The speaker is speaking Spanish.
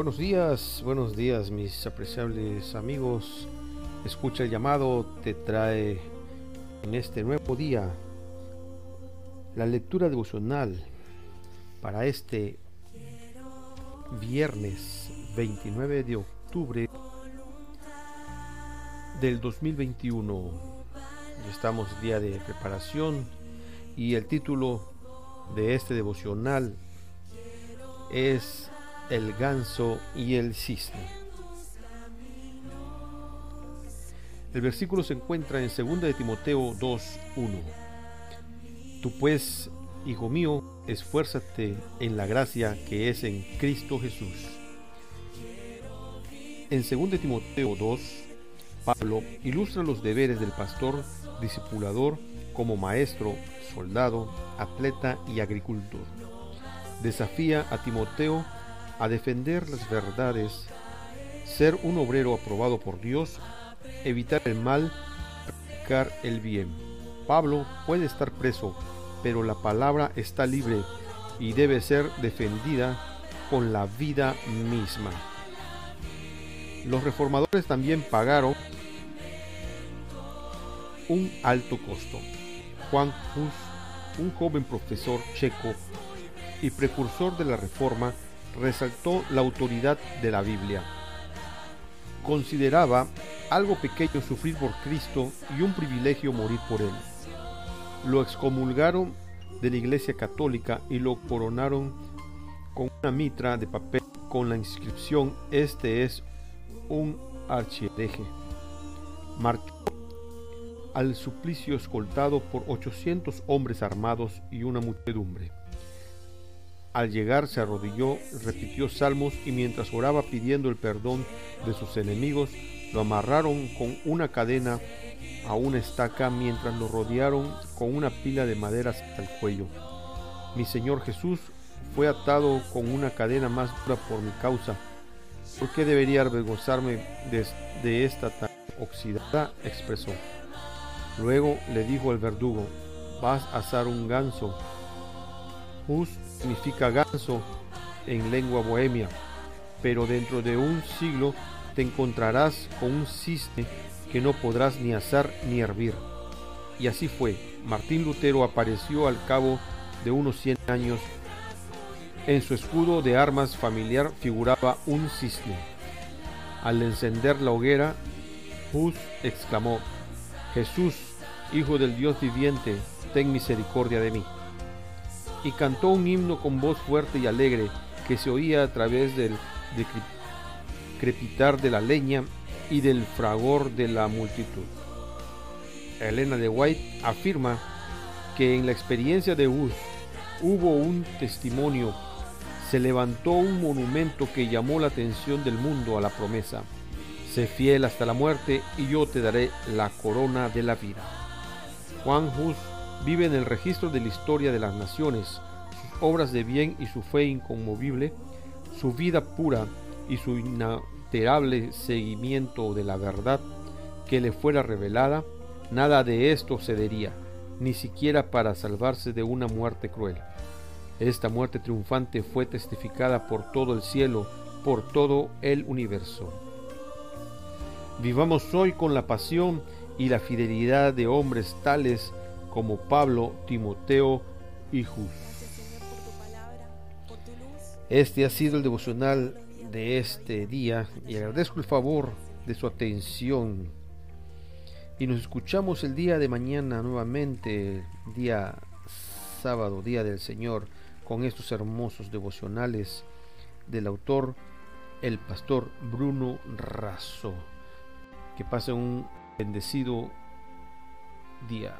Buenos días, buenos días mis apreciables amigos. Escucha el llamado, te trae en este nuevo día la lectura devocional para este viernes 29 de octubre del 2021. Estamos día de preparación y el título de este devocional es el ganso y el cisne. El versículo se encuentra en 2 de Timoteo 2.1. Tú pues, hijo mío, esfuérzate en la gracia que es en Cristo Jesús. En 2 de Timoteo 2, Pablo ilustra los deberes del pastor discipulador como maestro, soldado, atleta y agricultor. Desafía a Timoteo a defender las verdades, ser un obrero aprobado por Dios, evitar el mal, practicar el bien. Pablo puede estar preso, pero la palabra está libre y debe ser defendida con la vida misma. Los reformadores también pagaron un alto costo. Juan Hus, un joven profesor checo y precursor de la reforma, resaltó la autoridad de la Biblia. Consideraba algo pequeño sufrir por Cristo y un privilegio morir por Él. Lo excomulgaron de la Iglesia Católica y lo coronaron con una mitra de papel con la inscripción Este es un archihereje. Marchó al suplicio escoltado por 800 hombres armados y una muchedumbre. Al llegar se arrodilló, repitió salmos y mientras oraba pidiendo el perdón de sus enemigos, lo amarraron con una cadena a una estaca mientras lo rodearon con una pila de maderas el cuello. Mi Señor Jesús fue atado con una cadena más dura por mi causa. ¿Por qué debería avergonzarme de, esta tan oxidada? expresó. Luego le dijo al verdugo, vas a asar un ganso. Hus significa ganso en lengua bohemia, pero dentro de un siglo te encontrarás con un cisne que no podrás ni asar ni hervir. Y así fue. Martín Lutero apareció al cabo de unos 100 años. En su escudo de armas familiar figuraba un cisne. Al encender la hoguera, Hus exclamó, Jesús, Hijo del Dios viviente, ten misericordia de mí y cantó un himno con voz fuerte y alegre que se oía a través del crepitar de la leña y del fragor de la multitud. Elena de White afirma que en la experiencia de Hus hubo un testimonio, se levantó un monumento que llamó la atención del mundo a la promesa. Sé fiel hasta la muerte y yo te daré la corona de la vida. Juan Hus vive en el registro de la historia de las naciones, sus obras de bien y su fe inconmovible, su vida pura y su inalterable seguimiento de la verdad que le fuera revelada, nada de esto cedería, ni siquiera para salvarse de una muerte cruel. Esta muerte triunfante fue testificada por todo el cielo, por todo el universo. Vivamos hoy con la pasión y la fidelidad de hombres tales como Pablo, Timoteo y Jus. Este ha sido el devocional de este día y agradezco el favor de su atención. Y nos escuchamos el día de mañana nuevamente, día sábado, día del Señor, con estos hermosos devocionales del autor, el pastor Bruno Razo. Que pase un bendecido día.